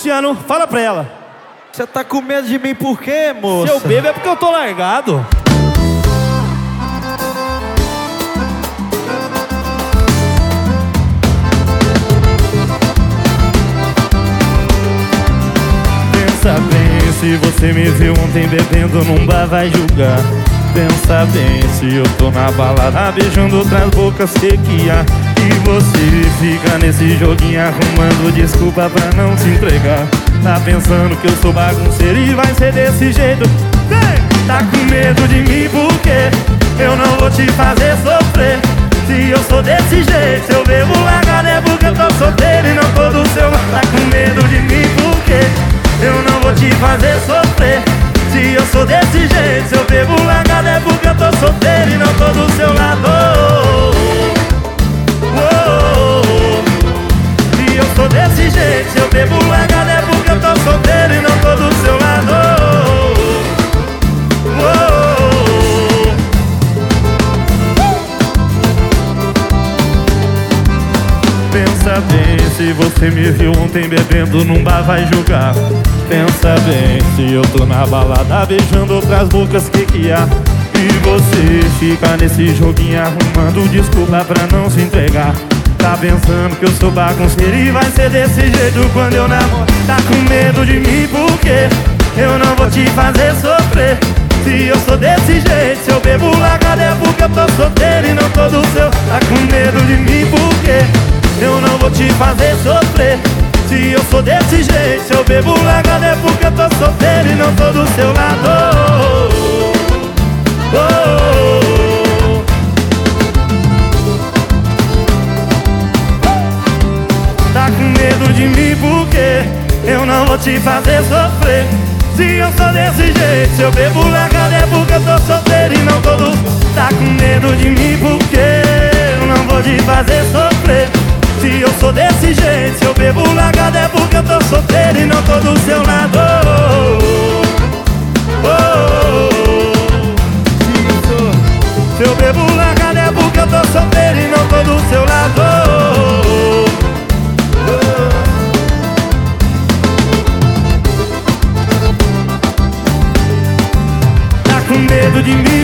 Luciano, fala pra ela. Você tá com medo de mim por quê, moça? Se eu bebo é porque eu tô largado. Pensa bem, se você me viu ontem bebendo num bar, vai julgar. Pensa bem, se eu tô na balada beijando outras bocas que que há E você fica nesse joguinho arrumando desculpa pra não se entregar. Tá pensando que eu sou bagunceiro e vai ser desse jeito! Tá com medo de mim porque eu não vou te fazer sofrer. Se eu sou desse jeito, se eu bebo largado é porque eu tô solteiro e não tô do seu Tá com medo de mim porque eu não vou te fazer sofrer. Se eu sou desse jeito, se eu bebo largado bem, se você me viu ontem bebendo num bar vai julgar. Pensa bem, se eu tô na balada beijando outras bocas, que que há? E você fica nesse joguinho arrumando desculpa pra não se entregar. Tá pensando que eu sou bagunceiro e vai ser desse jeito quando eu namoro. Tá com medo de mim porque eu não vou te fazer sofrer. Se eu sou desse jeito, se eu bebo largado é porque eu tô solteiro e não tô do seu. Tá com medo de mim porque eu não vou te fazer sofrer. Se eu sou desse jeito, se eu bebo largado é porque eu tô solteiro e não tô do seu lado. Oh, oh, oh. Tá com medo de mim porque eu não vou te fazer sofrer. Se eu sou desse jeito, se eu bebo largado é porque eu tô solteiro e não tô do... Tá com medo de mim porque eu bebo largado é porque eu tô solteiro e não tô do seu lado Tá com medo de mim?